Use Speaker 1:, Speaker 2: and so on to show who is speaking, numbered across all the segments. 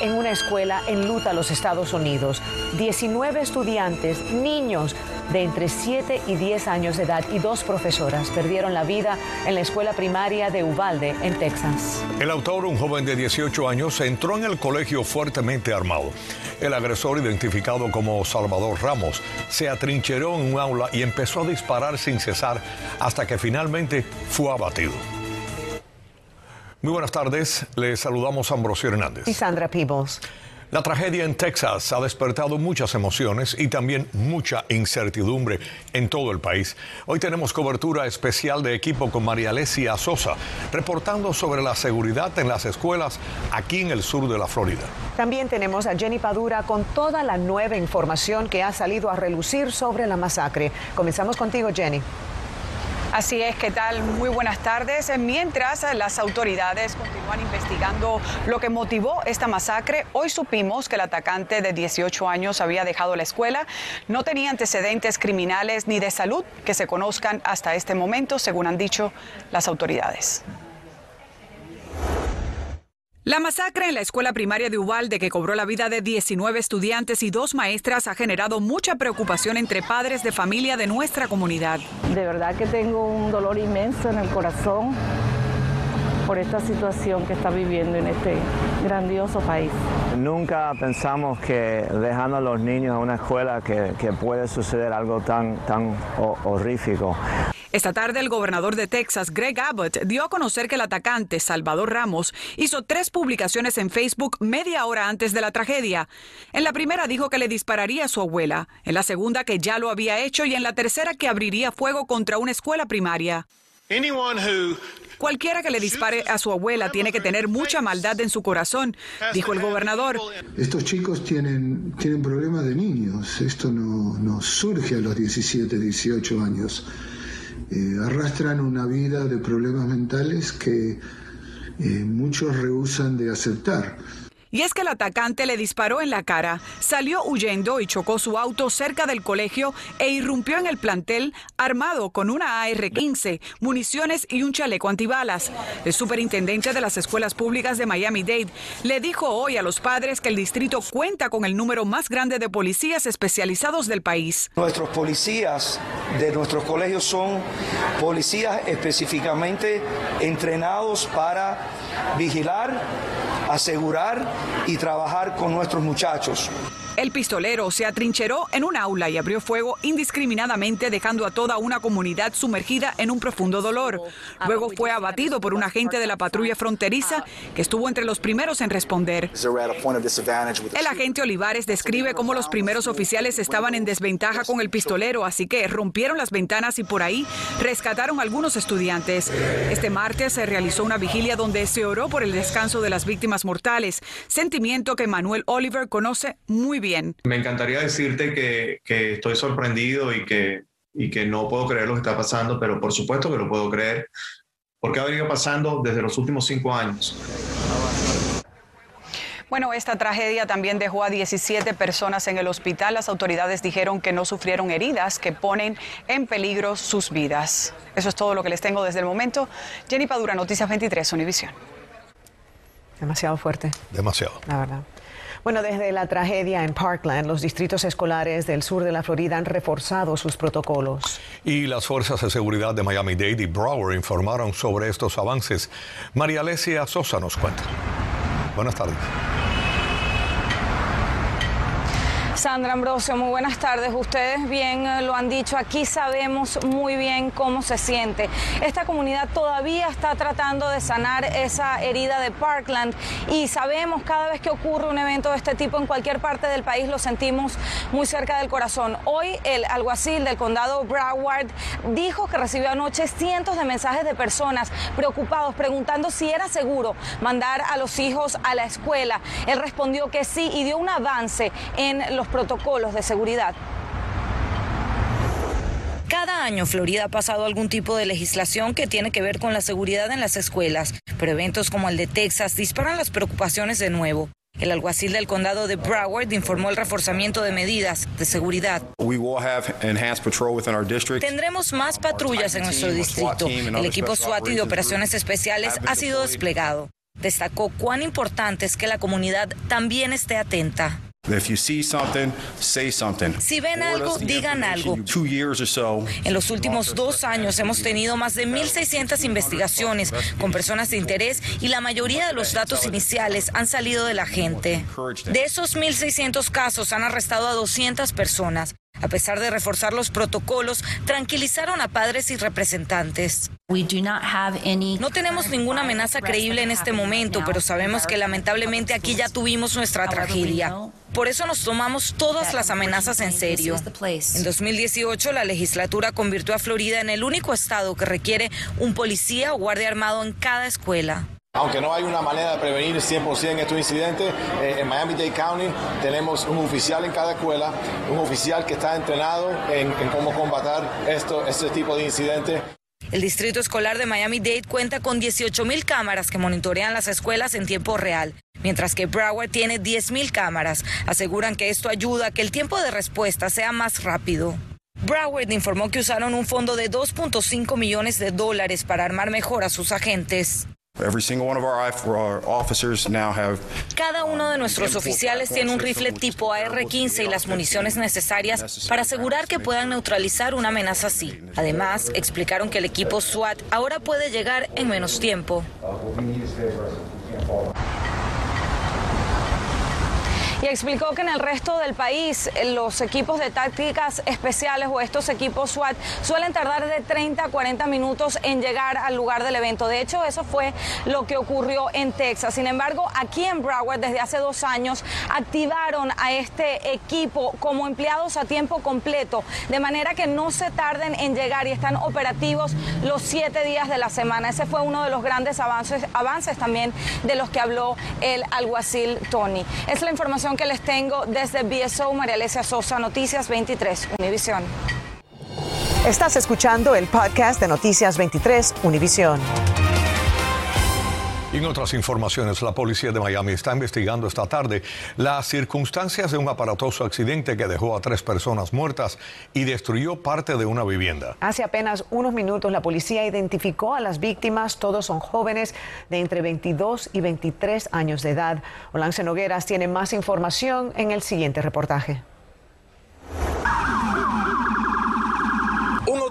Speaker 1: En una escuela en Luta, los Estados Unidos. 19 estudiantes, niños de entre 7 y 10 años de edad y dos profesoras perdieron la vida en la escuela primaria de Uvalde, en Texas.
Speaker 2: El autor, un joven de 18 años, entró en el colegio fuertemente armado. El agresor, identificado como Salvador Ramos, se atrincheró en un aula y empezó a disparar sin cesar hasta que finalmente fue abatido. Muy buenas tardes, les saludamos a Ambrosio Hernández.
Speaker 1: Y Sandra Peebles.
Speaker 2: La tragedia en Texas ha despertado muchas emociones y también mucha incertidumbre en todo el país. Hoy tenemos cobertura especial de equipo con María Alesia Sosa, reportando sobre la seguridad en las escuelas aquí en el sur de la Florida.
Speaker 1: También tenemos a Jenny Padura con toda la nueva información que ha salido a relucir sobre la masacre. Comenzamos contigo, Jenny.
Speaker 3: Así es, ¿qué tal? Muy buenas tardes. Mientras las autoridades continúan investigando lo que motivó esta masacre, hoy supimos que el atacante de 18 años había dejado la escuela, no tenía antecedentes criminales ni de salud que se conozcan hasta este momento, según han dicho las autoridades. La masacre en la escuela primaria de Uvalde, que cobró la vida de 19 estudiantes y dos maestras, ha generado mucha preocupación entre padres de familia de nuestra comunidad.
Speaker 4: De verdad que tengo un dolor inmenso en el corazón por esta situación que está viviendo en este grandioso país.
Speaker 5: Nunca pensamos que dejando a los niños a una escuela que, que puede suceder algo tan, tan horrífico.
Speaker 3: Esta tarde el gobernador de Texas, Greg Abbott, dio a conocer que el atacante, Salvador Ramos, hizo tres publicaciones en Facebook media hora antes de la tragedia. En la primera dijo que le dispararía a su abuela, en la segunda que ya lo había hecho y en la tercera que abriría fuego contra una escuela primaria. Cualquiera que le dispare a su abuela tiene que tener mucha maldad en su corazón, dijo el gobernador.
Speaker 6: Estos chicos tienen, tienen problemas de niños. Esto no, no surge a los 17, 18 años. Eh, arrastran una vida de problemas mentales que eh, muchos rehusan de aceptar.
Speaker 3: Y es que el atacante le disparó en la cara, salió huyendo y chocó su auto cerca del colegio e irrumpió en el plantel armado con una AR-15, municiones y un chaleco antibalas. El superintendente de las escuelas públicas de Miami-Dade le dijo hoy a los padres que el distrito cuenta con el número más grande de policías especializados del país.
Speaker 7: Nuestros policías de nuestros colegios son policías específicamente entrenados para vigilar, asegurar y trabajar con nuestros muchachos.
Speaker 3: El pistolero se atrincheró en un aula y abrió fuego indiscriminadamente, dejando a toda una comunidad sumergida en un profundo dolor. Luego fue abatido por un agente de la patrulla fronteriza que estuvo entre los primeros en responder. El agente Olivares describe cómo los primeros oficiales estaban en desventaja con el pistolero, así que rompieron las ventanas y por ahí rescataron a algunos estudiantes. Este martes se realizó una vigilia donde se oró por el descanso de las víctimas mortales, sentimiento que Manuel Oliver conoce muy bien.
Speaker 8: Me encantaría decirte que, que estoy sorprendido y que, y que no puedo creer lo que está pasando, pero por supuesto que lo puedo creer, porque ha venido pasando desde los últimos cinco años.
Speaker 3: Bueno, esta tragedia también dejó a 17 personas en el hospital. Las autoridades dijeron que no sufrieron heridas que ponen en peligro sus vidas. Eso es todo lo que les tengo desde el momento. Jenny Padura, Noticias 23, Univisión.
Speaker 1: Demasiado fuerte.
Speaker 2: Demasiado.
Speaker 1: La verdad. Bueno, desde la tragedia en Parkland, los distritos escolares del sur de la Florida han reforzado sus protocolos.
Speaker 2: Y las fuerzas de seguridad de Miami-Dade y Broward informaron sobre estos avances. María Alesia Sosa nos cuenta. Buenas tardes.
Speaker 9: Sandra Ambrosio, muy buenas tardes. Ustedes bien eh, lo han dicho, aquí sabemos muy bien cómo se siente. Esta comunidad todavía está tratando de sanar esa herida de Parkland y sabemos cada vez que ocurre un evento de este tipo en cualquier parte del país lo sentimos muy cerca del corazón. Hoy el alguacil del condado Broward dijo que recibió anoche cientos de mensajes de personas preocupados preguntando si era seguro mandar a los hijos a la escuela. Él respondió que sí y dio un avance en los protocolos de seguridad.
Speaker 10: Cada año Florida ha pasado algún tipo de legislación que tiene que ver con la seguridad en las escuelas, pero eventos como el de Texas disparan las preocupaciones de nuevo. El alguacil del condado de Broward informó el reforzamiento de medidas de seguridad. Tendremos más patrullas en nuestro distrito. El equipo SWAT y de operaciones especiales ha sido desplegado. Destacó cuán importante es que la comunidad también esté atenta. Si ven algo, digan algo. En los últimos dos años hemos tenido más de 1.600 investigaciones con personas de interés y la mayoría de los datos iniciales han salido de la gente. De esos 1.600 casos han arrestado a 200 personas. A pesar de reforzar los protocolos, tranquilizaron a padres y representantes. No tenemos ninguna amenaza creíble en este momento, pero sabemos que lamentablemente aquí ya tuvimos nuestra tragedia. Por eso nos tomamos todas las amenazas en serio. En 2018, la legislatura convirtió a Florida en el único estado que requiere un policía o guardia armado en cada escuela.
Speaker 11: Aunque no hay una manera de prevenir 100% estos incidentes, eh, en Miami-Dade County tenemos un oficial en cada escuela, un oficial que está entrenado en, cómo combatir esto, este tipo de incidentes.
Speaker 10: El Distrito Escolar de Miami-Dade cuenta con 18 mil cámaras que monitorean las escuelas en tiempo real, mientras que Broward tiene 10 mil cámaras. Aseguran que esto ayuda a que el tiempo de respuesta sea más rápido. Broward informó que usaron un fondo de 2.5 millones de dólares para armar mejor a sus agentes. Cada uno de nuestros oficiales tiene un rifle tipo AR-15 y las municiones necesarias para asegurar que puedan neutralizar una amenaza así. Además, explicaron que el equipo SWAT ahora puede llegar en menos tiempo
Speaker 9: y explicó que en el resto del país eh, los equipos de tácticas especiales o estos equipos SWAT suelen tardar de 30 a 40 minutos en llegar al lugar del evento. De hecho, eso fue lo que ocurrió en Texas. Sin embargo, aquí en Broward desde hace dos años activaron a este equipo como empleados a tiempo completo, de manera que no se tarden en llegar y están operativos los siete días de la semana. Ese fue uno de los grandes avances, avances también de los que habló el alguacil Tony. Es la información que les tengo desde BSO, María Alesia Sosa, Noticias 23, Univisión.
Speaker 1: Estás escuchando el podcast de Noticias 23, Univisión.
Speaker 2: En otras informaciones, la policía de Miami está investigando esta tarde las circunstancias de un aparatoso accidente que dejó a tres personas muertas y destruyó parte de una vivienda.
Speaker 1: Hace apenas unos minutos la policía identificó a las víctimas, todos son jóvenes de entre 22 y 23 años de edad. Olance Nogueras tiene más información en el siguiente reportaje.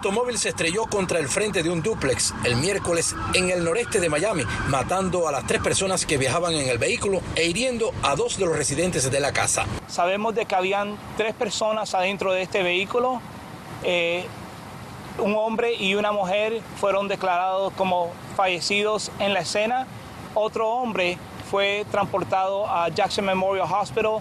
Speaker 12: Automóvil se estrelló contra el frente de un duplex el miércoles en el noreste de Miami, matando a las tres personas que viajaban en el vehículo e hiriendo a dos de los residentes de la casa.
Speaker 13: Sabemos de que habían tres personas adentro de este vehículo. Eh, un hombre y una mujer fueron declarados como fallecidos en la escena. Otro hombre fue transportado a Jackson Memorial Hospital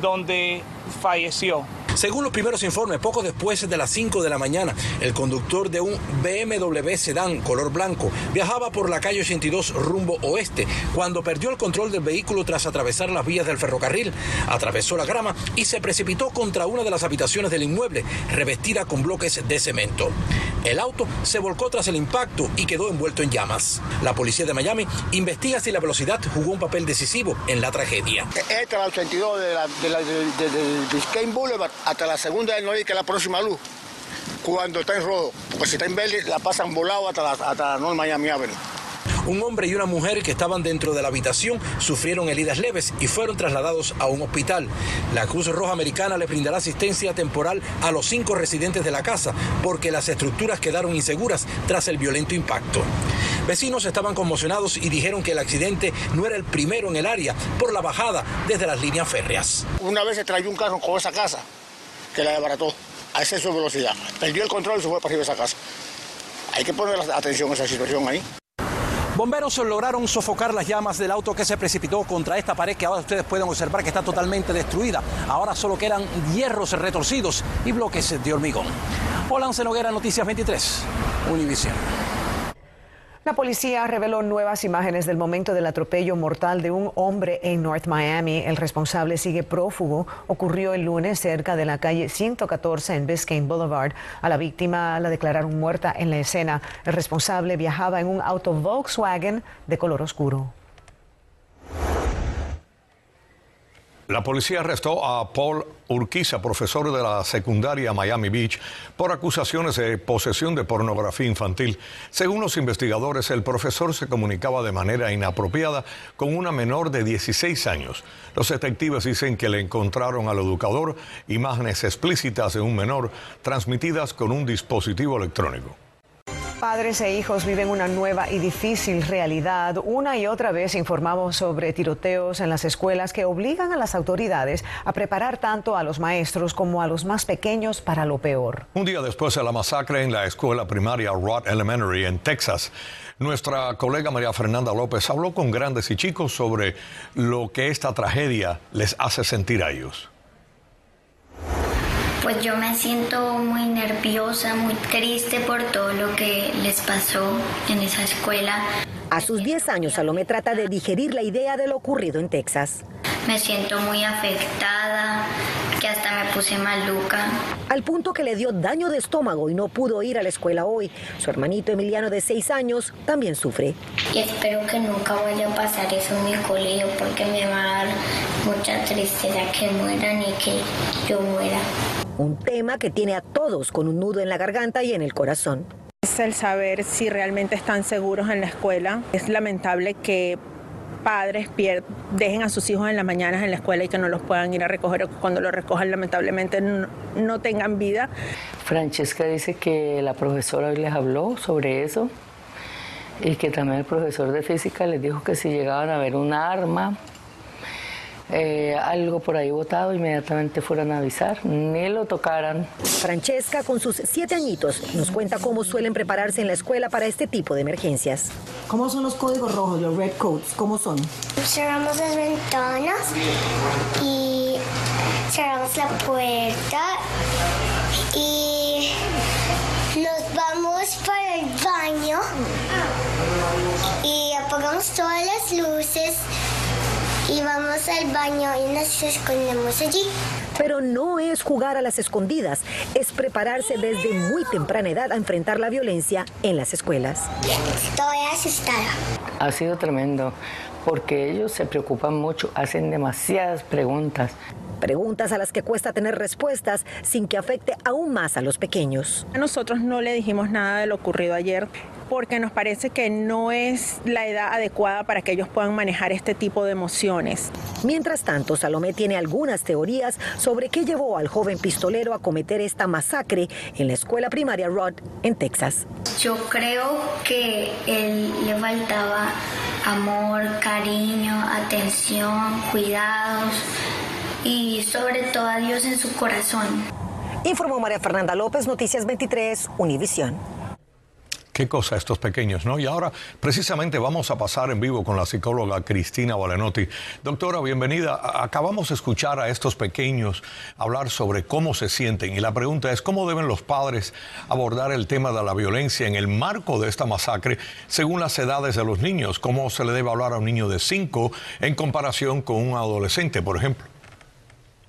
Speaker 13: donde falleció.
Speaker 12: Según los primeros informes, poco después de las 5 de la mañana, el conductor de un BMW sedán color blanco viajaba por la calle 82 rumbo oeste cuando perdió el control del vehículo tras atravesar las vías del ferrocarril, atravesó la grama y se precipitó contra una de las habitaciones del inmueble, revestida con bloques de cemento. El auto se volcó tras el impacto y quedó envuelto en llamas. La policía de Miami investiga si la velocidad jugó un papel decisivo en la tragedia.
Speaker 14: Esta la 82 de la, de, Boulevard hasta la segunda del norte, que la próxima luz, cuando está en rojo. Porque si está en verde, la pasan volado hasta la, hasta la Miami Avenue.
Speaker 12: Un hombre y una mujer que estaban dentro de la habitación sufrieron heridas leves y fueron trasladados a un hospital. La Cruz Roja Americana le brindará asistencia temporal a los cinco residentes de la casa porque las estructuras quedaron inseguras tras el violento impacto. Vecinos estaban conmocionados y dijeron que el accidente no era el primero en el área por la bajada desde las líneas férreas.
Speaker 14: Una vez se trayó un carro con esa casa que la desbarató a exceso de velocidad. Perdió el control y se fue para arriba de esa casa. Hay que poner atención a esa situación ahí.
Speaker 12: Bomberos lograron sofocar las llamas del auto que se precipitó contra esta pared que ahora ustedes pueden observar que está totalmente destruida. Ahora solo quedan hierros retorcidos y bloques de hormigón. Hola, Noguera, Noticias 23, Univisión.
Speaker 1: La policía reveló nuevas imágenes del momento del atropello mortal de un hombre en North Miami. El responsable sigue prófugo. Ocurrió el lunes cerca de la calle 114 en Biscayne Boulevard. A la víctima la declararon muerta en la escena. El responsable viajaba en un auto Volkswagen de color oscuro.
Speaker 2: La policía arrestó a Paul Urquiza, profesor de la secundaria Miami Beach, por acusaciones de posesión de pornografía infantil. Según los investigadores, el profesor se comunicaba de manera inapropiada con una menor de 16 años. Los detectives dicen que le encontraron al educador imágenes explícitas de un menor transmitidas con un dispositivo electrónico.
Speaker 1: Padres e hijos viven una nueva y difícil realidad. Una y otra vez informamos sobre tiroteos en las escuelas que obligan a las autoridades a preparar tanto a los maestros como a los más pequeños para lo peor.
Speaker 2: Un día después de la masacre en la escuela primaria Rod Elementary en Texas, nuestra colega María Fernanda López habló con grandes y chicos sobre lo que esta tragedia les hace sentir a ellos.
Speaker 15: Pues yo me siento muy nerviosa, muy triste por todo lo que les pasó en esa escuela.
Speaker 16: A sus 10 años, Salomé trata de digerir la idea de lo ocurrido en Texas.
Speaker 15: Me siento muy afectada, que hasta me puse maluca.
Speaker 16: Al punto que le dio daño de estómago y no pudo ir a la escuela hoy. Su hermanito Emiliano de 6 años también sufre.
Speaker 15: Y espero que nunca vaya a pasar eso en mi colegio porque me va a dar mucha tristeza que mueran y que yo muera.
Speaker 16: Un tema que tiene a todos con un nudo en la garganta y en el corazón.
Speaker 17: Es el saber si realmente están seguros en la escuela. Es lamentable que padres dejen a sus hijos en las mañanas en la escuela y que no los puedan ir a recoger cuando los recojan lamentablemente no, no tengan vida.
Speaker 18: Francesca dice que la profesora hoy les habló sobre eso y que también el profesor de física les dijo que si llegaban a ver un arma eh, algo por ahí botado, inmediatamente fueran a avisar, ni lo tocaran.
Speaker 16: Francesca, con sus siete añitos, nos cuenta cómo suelen prepararse en la escuela para este tipo de emergencias.
Speaker 19: ¿Cómo son los códigos rojos, los red codes? ¿Cómo son?
Speaker 15: Cerramos las ventanas y cerramos la puerta y nos vamos para el baño y apagamos todas las luces y vamos al baño y nos escondemos allí.
Speaker 16: Pero no es jugar a las escondidas, es prepararse desde muy temprana edad a enfrentar la violencia en las escuelas.
Speaker 15: Estoy asustada.
Speaker 18: Ha sido tremendo porque ellos se preocupan mucho, hacen demasiadas preguntas.
Speaker 16: Preguntas a las que cuesta tener respuestas sin que afecte aún más a los pequeños.
Speaker 17: Nosotros no le dijimos nada de lo ocurrido ayer porque nos parece que no es la edad adecuada para que ellos puedan manejar este tipo de emociones.
Speaker 16: Mientras tanto, Salomé tiene algunas teorías sobre qué llevó al joven pistolero a cometer esta masacre en la escuela primaria Rod en Texas.
Speaker 15: Yo creo que él le faltaba amor, cariño, atención, cuidados y sobre todo a Dios en su corazón.
Speaker 16: Informó María Fernanda López, Noticias 23, Univisión.
Speaker 2: Qué cosa estos pequeños, ¿no? Y ahora precisamente vamos a pasar en vivo con la psicóloga Cristina Valenotti. Doctora, bienvenida. Acabamos de escuchar a estos pequeños hablar sobre cómo se sienten y la pregunta es cómo deben los padres abordar el tema de la violencia en el marco de esta masacre según las edades de los niños. ¿Cómo se le debe hablar a un niño de 5 en comparación con un adolescente, por ejemplo?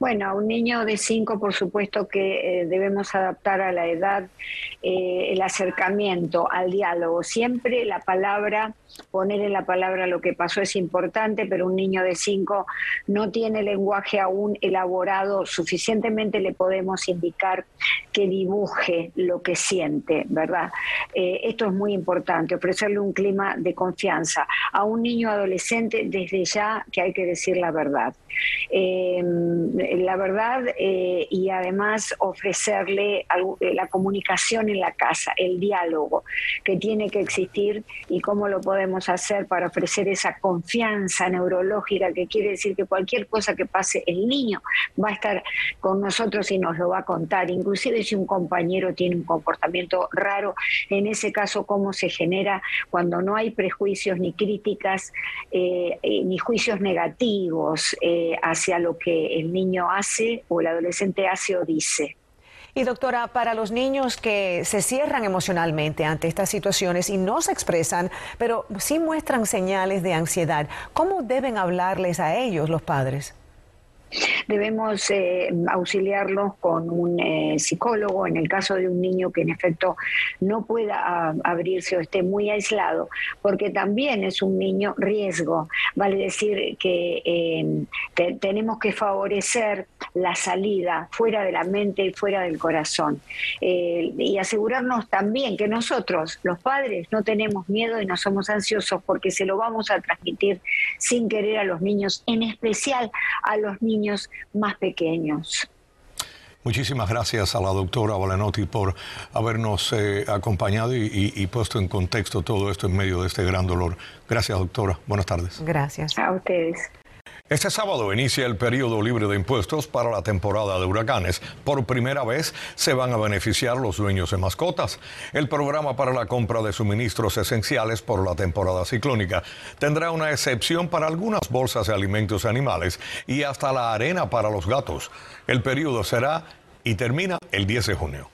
Speaker 20: Bueno, a un niño de 5, por supuesto que eh, debemos adaptar a la edad eh, el acercamiento al diálogo. Siempre la palabra, poner en la palabra lo que pasó es importante, pero un niño de 5 no tiene lenguaje aún elaborado, suficientemente le podemos indicar que dibuje lo que siente, ¿verdad? Eh, esto es muy importante, ofrecerle un clima de confianza. A un niño adolescente, desde ya que hay que decir la verdad. La verdad y además ofrecerle la comunicación en la casa, el diálogo que tiene que existir y cómo lo podemos hacer para ofrecer esa confianza neurológica que quiere decir que cualquier cosa que pase, el niño va a estar con nosotros y nos lo va a contar, inclusive si un compañero tiene un comportamiento raro, en ese caso cómo se genera cuando no hay prejuicios ni críticas eh, eh, ni juicios negativos eh, hacia lo que el niño hace o el adolescente hace o dice.
Speaker 1: Y doctora, para los niños que se cierran emocionalmente ante estas situaciones y no se expresan, pero sí muestran señales de ansiedad, ¿cómo deben hablarles a ellos los padres?
Speaker 20: Debemos eh, auxiliarlos con un eh, psicólogo en el caso de un niño que en efecto no pueda ah, abrirse o esté muy aislado, porque también es un niño riesgo. Vale decir que eh, tenemos que favorecer la salida fuera de la mente y fuera del corazón y asegurarnos también que nosotros, los padres, no tenemos miedo y no somos ansiosos porque se lo vamos a transmitir sin querer a los niños, en especial a los niños más pequeños.
Speaker 2: Muchísimas gracias a la doctora Valenotti por habernos eh, acompañado y, puesto en contexto todo esto en medio de este gran dolor. Gracias, doctora. Buenas tardes.
Speaker 1: Gracias.
Speaker 20: A ustedes.
Speaker 2: Este sábado inicia el periodo libre de impuestos para la temporada de huracanes. Por primera vez se van a beneficiar los dueños de mascotas. El programa para la compra de suministros esenciales por la temporada ciclónica tendrá una excepción para algunas bolsas de alimentos animales y hasta la arena para los gatos. El periodo será y termina el 10 de junio.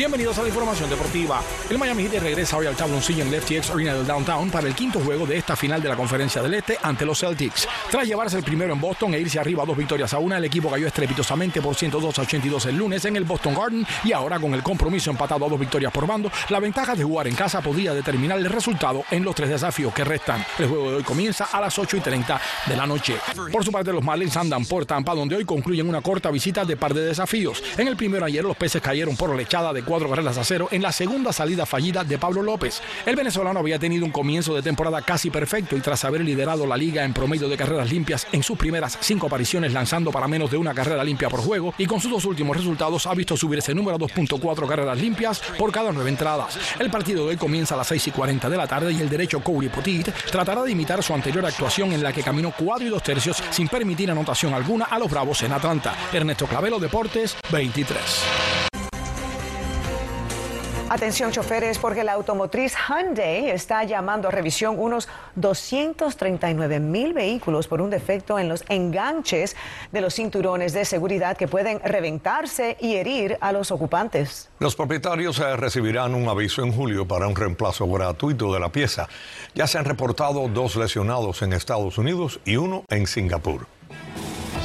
Speaker 21: Bienvenidos a la información deportiva. El Miami Heat regresa hoy al tabloncillo en Lefty X Arena del Downtown para el quinto juego de esta final de la Conferencia del Este ante los Celtics. Tras llevarse el primero en Boston e irse arriba dos victorias a una, el equipo cayó estrepitosamente por 102 a 82 el lunes en el Boston Garden y ahora con el compromiso empatado a dos victorias por bando, la ventaja de jugar en casa podría determinar el resultado en los tres desafíos que restan. El juego de hoy comienza a las 8 y 30 de la noche. Por su parte, los Marlins andan por Tampa, donde hoy concluyen una corta visita de par de desafíos. En el primero ayer, los peces cayeron por lechada de cuatro carreras a cero en la segunda salida fallida de Pablo López. El venezolano había tenido un comienzo de temporada casi perfecto y tras haber liderado la liga en promedio de carreras limpias en sus primeras cinco apariciones lanzando para menos de una carrera limpia por juego y con sus dos últimos resultados ha visto subir ese número a 2.4 carreras limpias por cada nueve entradas. El partido de hoy comienza a las 6 y 40 de la tarde y el derecho Corey Potit tratará de imitar su anterior actuación en la que caminó cuatro y dos tercios sin permitir anotación alguna a los Bravos en Atlanta. Ernesto Clavelo, Deportes 23.
Speaker 1: Atención choferes porque la automotriz Hyundai está llamando a revisión unos 239 mil vehículos por un defecto en los enganches de los cinturones de seguridad que pueden reventarse y herir a los ocupantes.
Speaker 2: Los propietarios eh, recibirán un aviso en julio para un reemplazo gratuito de la pieza. Ya se han reportado dos lesionados en Estados Unidos y uno en Singapur.